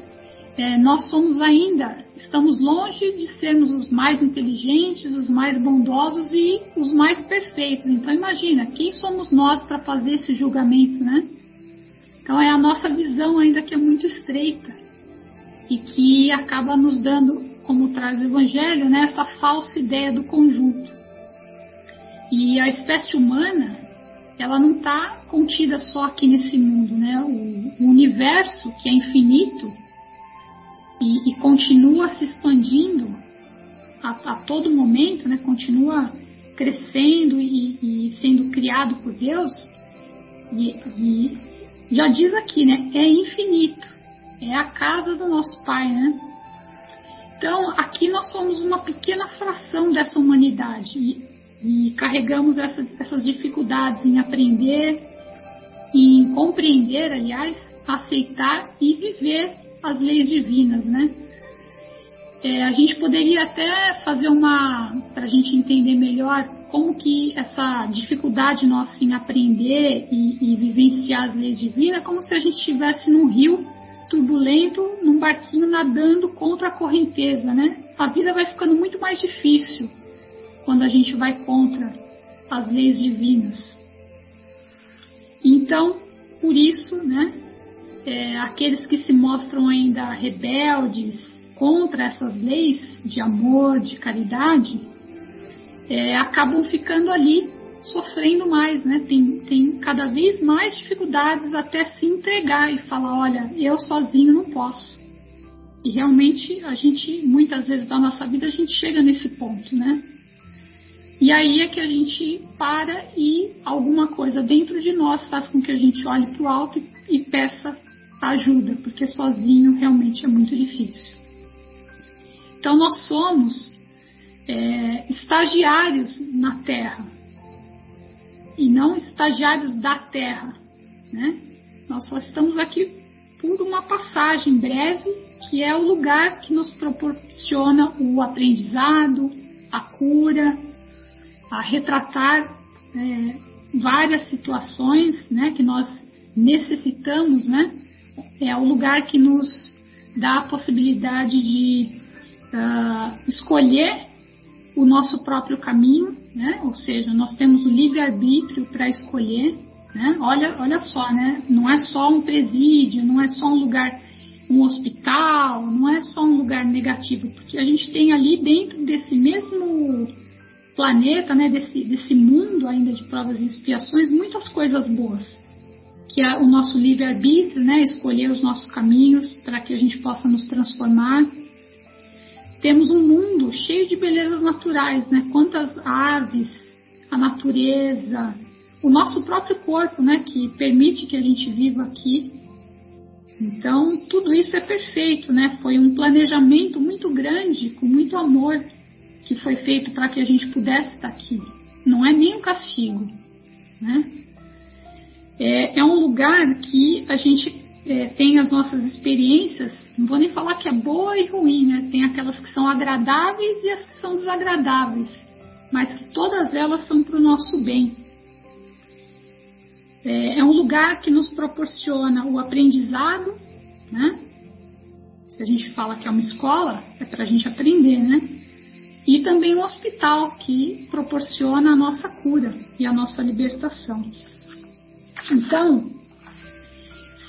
É, nós somos ainda, estamos longe de sermos os mais inteligentes, os mais bondosos e os mais perfeitos. Então imagina, quem somos nós para fazer esse julgamento, né? Então é a nossa visão ainda que é muito estreita e que acaba nos dando, como traz o Evangelho, né, essa falsa ideia do conjunto. E a espécie humana, ela não está contida só aqui nesse mundo, né? O, o universo que é infinito e, e, continua se expandindo, a, a todo momento, né, continua crescendo e, e, sendo criado por Deus, e, e, já diz aqui, né, é infinito, é a casa do nosso Pai, né? Então, aqui nós somos uma pequena fração dessa humanidade. E, e carregamos essa, essas dificuldades em aprender, em compreender, aliás, aceitar e viver as leis divinas, né? É, a gente poderia até fazer uma, para a gente entender melhor como que essa dificuldade nossa em aprender e, e vivenciar as leis divinas, como se a gente estivesse num rio turbulento, num barquinho nadando contra a correnteza, né? A vida vai ficando muito mais difícil quando a gente vai contra as leis divinas. Então, por isso, né, é, aqueles que se mostram ainda rebeldes, contra essas leis de amor, de caridade, é, acabam ficando ali sofrendo mais, né? Tem, tem cada vez mais dificuldades até se entregar e falar, olha, eu sozinho não posso. E realmente a gente, muitas vezes da nossa vida, a gente chega nesse ponto, né? E aí é que a gente para e alguma coisa dentro de nós faz com que a gente olhe para o alto e, e peça ajuda, porque sozinho realmente é muito difícil. Então, nós somos é, estagiários na Terra e não estagiários da Terra. Né? Nós só estamos aqui por uma passagem breve, que é o lugar que nos proporciona o aprendizado, a cura, a retratar é, várias situações né, que nós necessitamos, né? É o lugar que nos dá a possibilidade de uh, escolher o nosso próprio caminho, né? ou seja, nós temos o livre-arbítrio para escolher. Né? Olha, olha só, né? não é só um presídio, não é só um lugar, um hospital, não é só um lugar negativo, porque a gente tem ali dentro desse mesmo planeta, né, desse, desse mundo ainda de provas e expiações, muitas coisas boas. Que é o nosso livre-arbítrio, né, escolher os nossos caminhos para que a gente possa nos transformar temos um mundo cheio de belezas naturais, né? Quantas aves, a natureza, o nosso próprio corpo, né? Que permite que a gente viva aqui. Então, tudo isso é perfeito, né? Foi um planejamento muito grande, com muito amor, que foi feito para que a gente pudesse estar aqui. Não é nem um castigo, né? É, é um lugar que a gente é, tem as nossas experiências, não vou nem falar que é boa e ruim, né? Tem aquelas que são agradáveis e as que são desagradáveis, mas todas elas são para o nosso bem. É, é, um lugar que nos proporciona o aprendizado, né? Se a gente fala que é uma escola, é para a gente aprender, né? E também um hospital que proporciona a nossa cura e a nossa libertação. Então,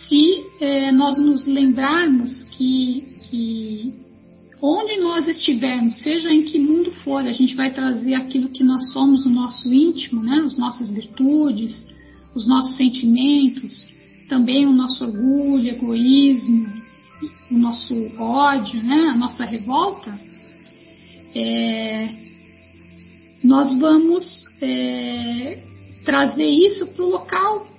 se é, nós nos lembrarmos que, que onde nós estivermos, seja em que mundo for, a gente vai trazer aquilo que nós somos, o nosso íntimo, né? as nossas virtudes, os nossos sentimentos, também o nosso orgulho, egoísmo, o nosso ódio, né? a nossa revolta, é, nós vamos é, trazer isso para o local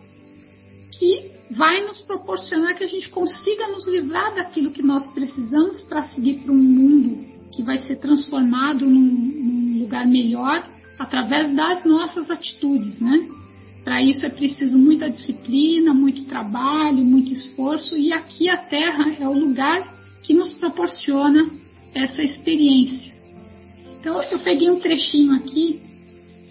que vai nos proporcionar que a gente consiga nos livrar daquilo que nós precisamos para seguir para um mundo que vai ser transformado num, num lugar melhor através das nossas atitudes, né? Para isso é preciso muita disciplina, muito trabalho, muito esforço e aqui a Terra é o lugar que nos proporciona essa experiência. Então eu peguei um trechinho aqui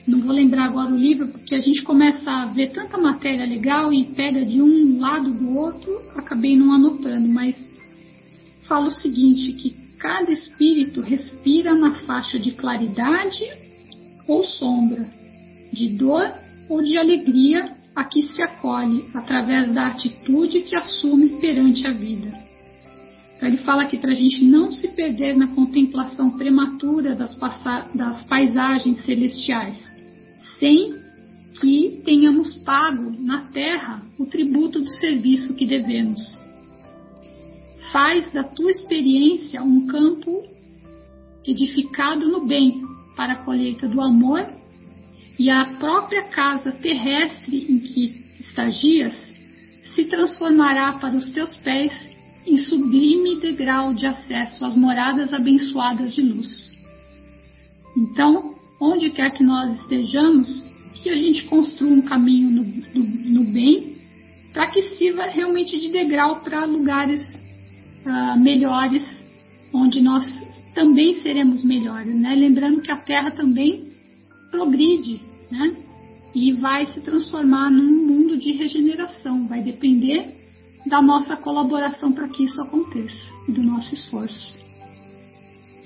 não vou lembrar agora o livro, porque a gente começa a ver tanta matéria legal e pega de um lado do outro, acabei não anotando, mas fala o seguinte, que cada espírito respira na faixa de claridade ou sombra, de dor ou de alegria a que se acolhe através da atitude que assume perante a vida. Então, ele fala aqui para a gente não se perder na contemplação prematura das, das paisagens celestiais, sem que tenhamos pago na terra o tributo do serviço que devemos. Faz da tua experiência um campo edificado no bem para a colheita do amor, e a própria casa terrestre em que estagias se transformará para os teus pés em sublime degrau de acesso às moradas abençoadas de luz. Então, onde quer que nós estejamos, que a gente construa um caminho no, no, bem, para que sirva realmente de degrau para lugares uh, melhores, onde nós também seremos melhores, né? Lembrando que a Terra também progride, né? E vai se transformar num mundo de regeneração. Vai depender da nossa colaboração para que isso aconteça e do nosso esforço.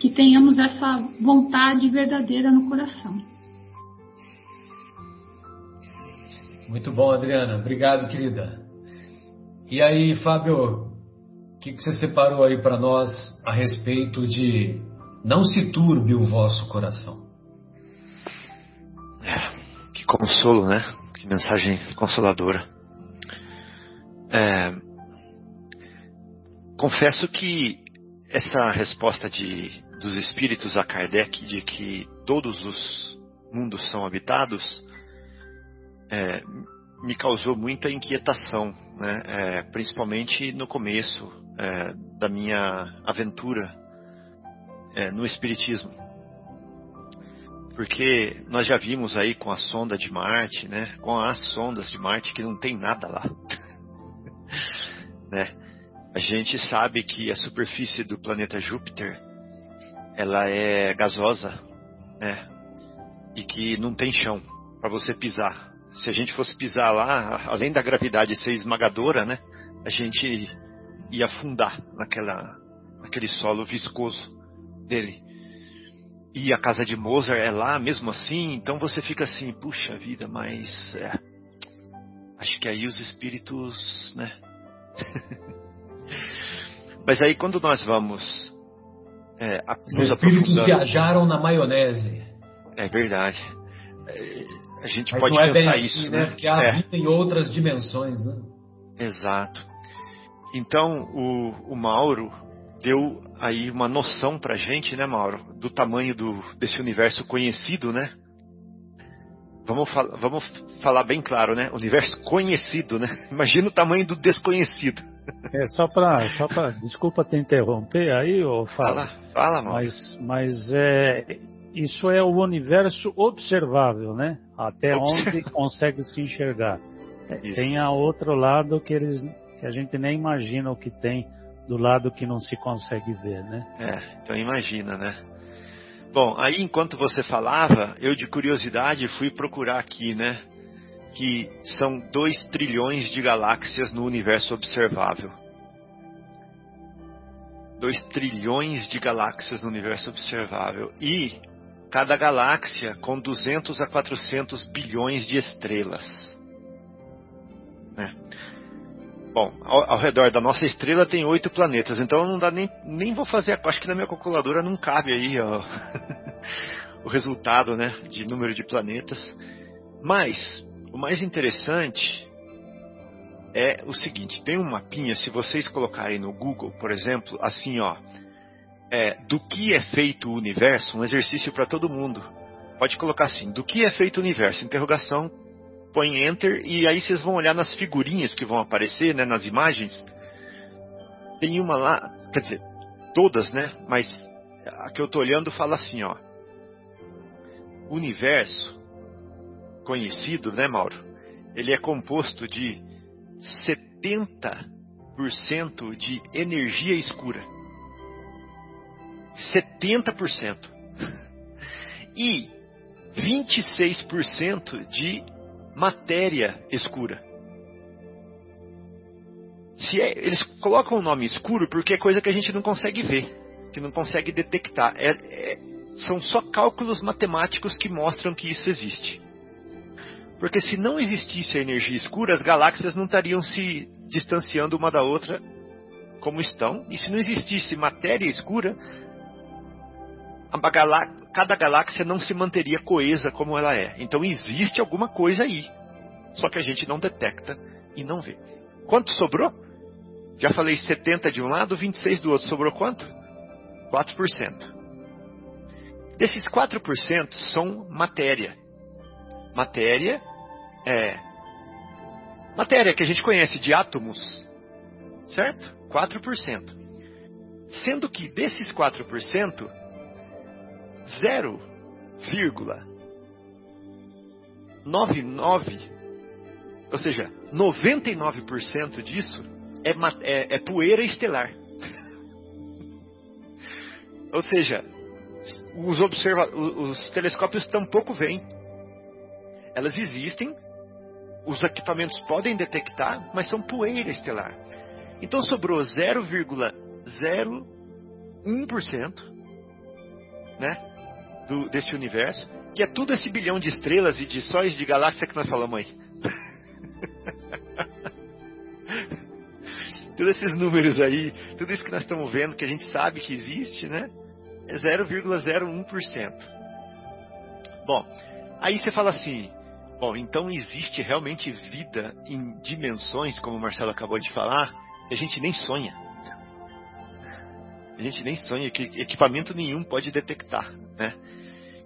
Que tenhamos essa vontade verdadeira no coração. Muito bom, Adriana. Obrigado, querida. E aí, Fábio, o que, que você separou aí para nós a respeito de não se turbe o vosso coração? É, que consolo, né? Que mensagem consoladora. É, confesso que essa resposta de, dos espíritos a Kardec de que todos os mundos são habitados é, me causou muita inquietação, né? É, principalmente no começo é, da minha aventura é, no Espiritismo. Porque nós já vimos aí com a sonda de Marte, né? com as sondas de Marte, que não tem nada lá. né? A gente sabe que a superfície do planeta Júpiter ela é gasosa, né? E que não tem chão para você pisar se a gente fosse pisar lá, além da gravidade ser esmagadora, né, a gente ia afundar naquela, naquele solo viscoso dele. E a casa de Mozart é lá mesmo assim, então você fica assim, puxa vida, mas é, acho que aí os espíritos, né? mas aí quando nós vamos é, os espíritos viajaram na maionese. É verdade. É, a gente Mas pode é pensar assim, isso, né? né? Porque há é. vida em outras dimensões, né? Exato. Então, o, o Mauro deu aí uma noção pra gente, né, Mauro, do tamanho do, desse universo conhecido, né? Vamos, fal vamos falar bem claro, né? Universo conhecido, né? Imagina o tamanho do desconhecido. É, só para, só para, desculpa te interromper aí, ô Fala, fala, Mauro. Mas, mas é, isso é o universo observável, né? Até onde consegue se enxergar. É, isso. Tem a outro lado que eles que a gente nem imagina o que tem do lado que não se consegue ver, né? É, então imagina, né? Bom, aí enquanto você falava, eu de curiosidade fui procurar aqui, né? Que são 2 trilhões de galáxias no universo observável. 2 trilhões de galáxias no universo observável. E cada galáxia com 200 a 400 bilhões de estrelas. Né? Bom, ao, ao, redor da nossa estrela tem oito planetas, então não dá nem, nem vou fazer, acho que na minha calculadora não cabe aí ó, o resultado né, de número de planetas. Mas o mais interessante é o seguinte, tem um mapinha, se vocês colocarem no Google, por exemplo, assim ó, é, do que é feito o universo, um exercício para todo mundo. Pode colocar assim, do que é feito o universo? Interrogação, põe enter e aí vocês vão olhar nas figurinhas que vão aparecer, né, nas imagens. Tem uma lá, quer dizer, todas, né? Mas a que eu estou olhando fala assim, ó. Universo conhecido, né, Mauro? Ele é composto de 70% de energia escura. 70%. E 26% de matéria escura. Se é, eles colocam o nome escuro porque é coisa que a gente não consegue ver, que não consegue detectar. É, é, são só cálculos matemáticos que mostram que isso existe. Porque se não existisse a energia escura, as galáxias não estariam se distanciando uma da outra como estão. E se não existisse matéria escura, galá cada galáxia não se manteria coesa como ela é. Então existe alguma coisa aí. Só que a gente não detecta e não vê. Quanto sobrou? Já falei 70 de um lado, 26 do outro. Sobrou quanto? 4%. Desses 4% são matéria. Matéria é matéria que a gente conhece de átomos, certo? 4%. Sendo que desses 4%, 0,99, ou seja, 99% disso é, é, é poeira estelar. ou seja, os, os telescópios tampouco veem. Elas existem, os equipamentos podem detectar, mas são poeira estelar. Então sobrou 0,01% né, do, desse universo, que é tudo esse bilhão de estrelas e de sóis de galáxia que nós falamos aí. Todos esses números aí, tudo isso que nós estamos vendo, que a gente sabe que existe, né? É 0,01%. Bom, aí você fala assim, bom, então existe realmente vida em dimensões, como o Marcelo acabou de falar, a gente nem sonha. A gente nem sonha que equipamento nenhum pode detectar, né?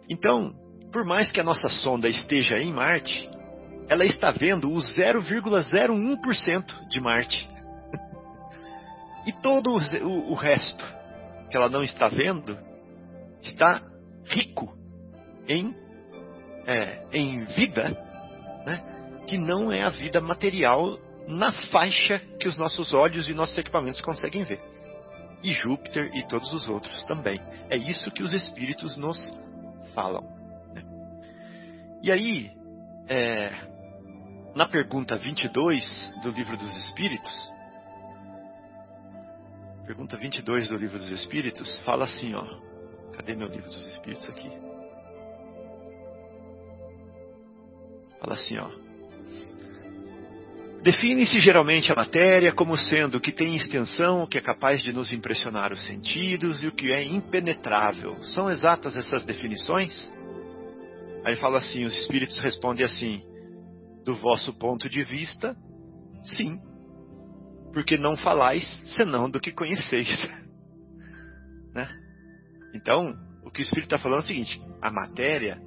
Então, por mais que a nossa sonda esteja em Marte, ela está vendo o 0,01% de Marte. e todo o, o resto que ela não está vendo está rico em, é, em vida, né? que não é a vida material na faixa que os nossos olhos e nossos equipamentos conseguem ver. E Júpiter e todos os outros também. É isso que os espíritos nos falam. Né? E aí, é, na pergunta 22 do Livro dos Espíritos, pergunta 22 do Livro dos Espíritos, fala assim, ó. Cadê meu Livro dos Espíritos aqui? Fala assim, ó. Define-se geralmente a matéria como sendo o que tem extensão, o que é capaz de nos impressionar os sentidos e o que é impenetrável. São exatas essas definições? Aí fala assim: os espíritos respondem assim: do vosso ponto de vista, sim, porque não falais senão do que conheceis. né? Então, o que o espírito está falando é o seguinte: a matéria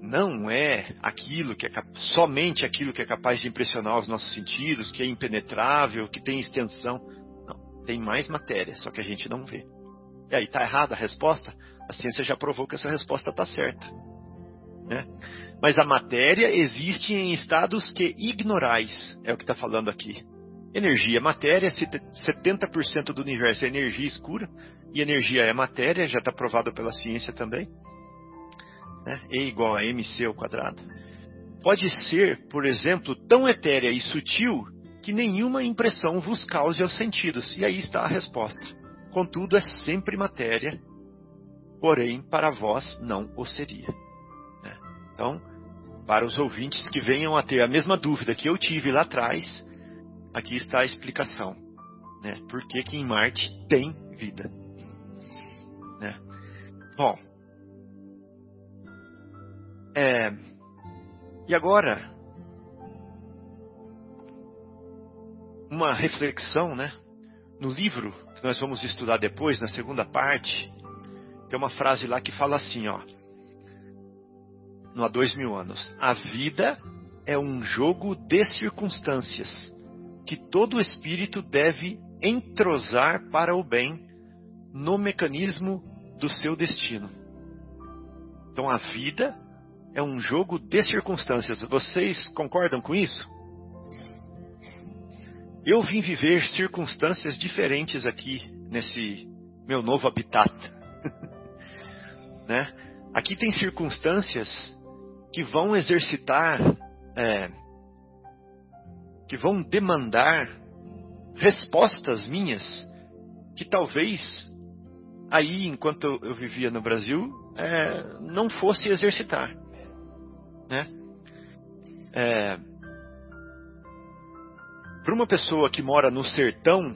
não é aquilo que é somente aquilo que é capaz de impressionar os nossos sentidos, que é impenetrável, que tem extensão. Não, tem mais matéria, só que a gente não vê. E aí está errada a resposta? A ciência já provou que essa resposta está certa. Né? Mas a matéria existe em estados que ignorais, é o que está falando aqui. Energia é matéria, 70% do universo é energia escura, e energia é matéria, já está provado pela ciência também né? E igual a mc ao quadrado, pode ser, por exemplo, tão etérea e sutil que nenhuma impressão vos cause aos sentidos. E aí está a resposta. Contudo, é sempre matéria, porém para vós não o seria. Né? Então, para os ouvintes que venham a ter a mesma dúvida que eu tive lá atrás, aqui está a explicação. Né? Por que, que em Marte tem vida? Né? Bom, é, e agora, uma reflexão, né? No livro que nós vamos estudar depois, na segunda parte, tem uma frase lá que fala assim, ó. No há dois mil anos. A vida é um jogo de circunstâncias que todo espírito deve entrosar para o bem no mecanismo do seu destino. Então a vida é um jogo de circunstâncias. Vocês concordam com isso? Eu vim viver circunstâncias diferentes aqui nesse meu novo habitat. né? Aqui tem circunstâncias que vão exercitar, é, que vão demandar respostas minhas que talvez aí, enquanto eu vivia no Brasil, é, não fosse exercitar né? É, para uma pessoa que mora no sertão,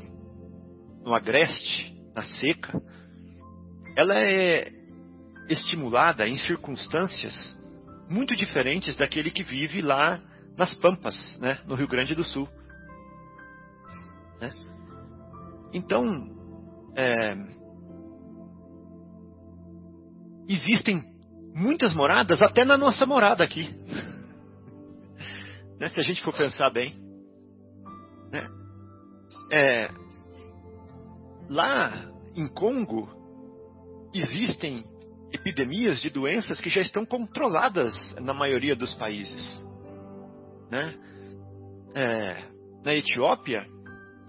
no agreste, na seca, ela é estimulada em circunstâncias muito diferentes daquele que vive lá nas Pampas, né, no Rio Grande do Sul. Né? Então, é, existem muitas moradas até na nossa morada aqui. né? Se a gente for pensar bem. Né? É, lá em Congo existem epidemias de doenças que já estão controladas na maioria dos países. Né? É, na Etiópia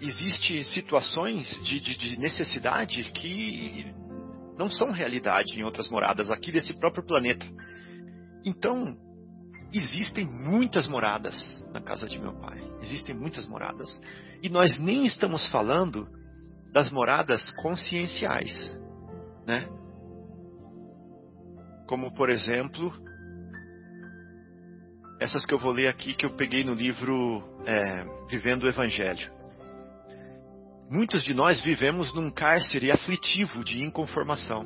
existe situações de, de, de necessidade que não são realidade em outras moradas aqui desse próprio planeta. Então, existem muitas moradas na casa de meu pai. Existem muitas moradas. E nós nem estamos falando das moradas conscienciais, né? Como, por exemplo, essas que eu vou ler aqui que eu peguei no livro é, Vivendo o Evangelho. Muitos de nós vivemos num cárcere aflitivo de inconformação.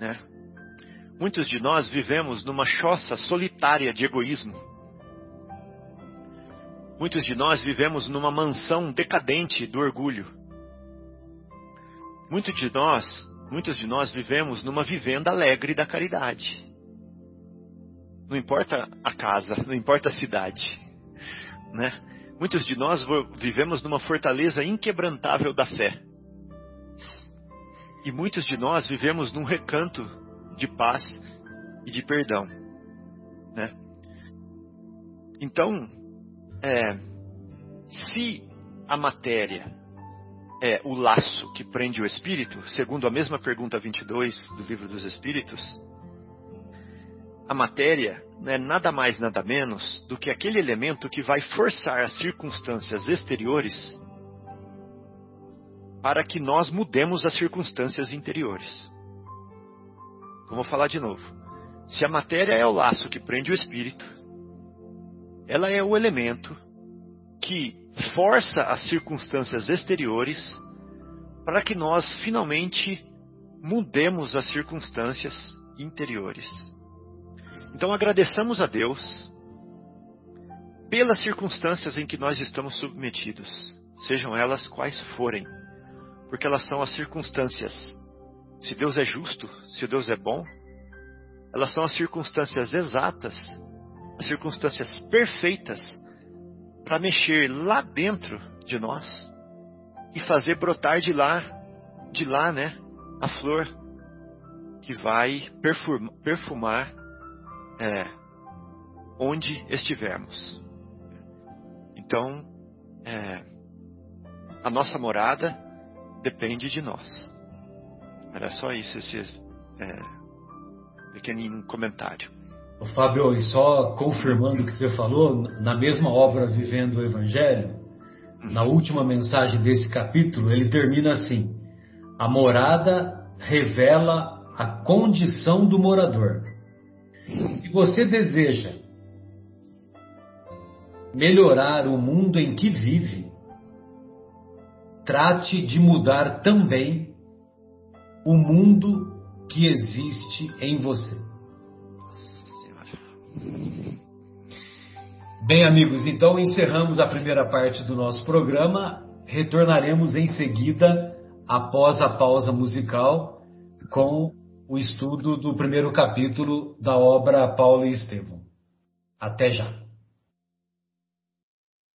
Né? Muitos de nós vivemos numa choça solitária de egoísmo. Muitos de nós vivemos numa mansão decadente do orgulho. Muitos de nós, muitos de nós vivemos numa vivenda alegre da caridade. Não importa a casa, não importa a cidade, né? Muitos de nós vivemos numa fortaleza inquebrantável da fé. E muitos de nós vivemos num recanto de paz e de perdão. Né? Então, é, se a matéria é o laço que prende o espírito, segundo a mesma pergunta 22 do livro dos Espíritos, a matéria não é nada mais, nada menos do que aquele elemento que vai forçar as circunstâncias exteriores para que nós mudemos as circunstâncias interiores. Vamos falar de novo. Se a matéria é o laço que prende o espírito, ela é o elemento que força as circunstâncias exteriores para que nós finalmente mudemos as circunstâncias interiores. Então agradeçamos a Deus pelas circunstâncias em que nós estamos submetidos, sejam elas quais forem, porque elas são as circunstâncias. Se Deus é justo, se Deus é bom, elas são as circunstâncias exatas, as circunstâncias perfeitas para mexer lá dentro de nós e fazer brotar de lá, de lá, né, a flor que vai perfumar é, onde estivermos. Então, é, a nossa morada depende de nós. Era só isso, esse é, pequenino comentário. O Fábio, e só confirmando o que você falou, na mesma obra Vivendo o Evangelho, na uhum. última mensagem desse capítulo, ele termina assim: A morada revela a condição do morador. Se você deseja melhorar o mundo em que vive, trate de mudar também o mundo que existe em você. Bem, amigos, então encerramos a primeira parte do nosso programa. Retornaremos em seguida, após a pausa musical, com o estudo do primeiro capítulo da obra Paulo e Estevão. Até já!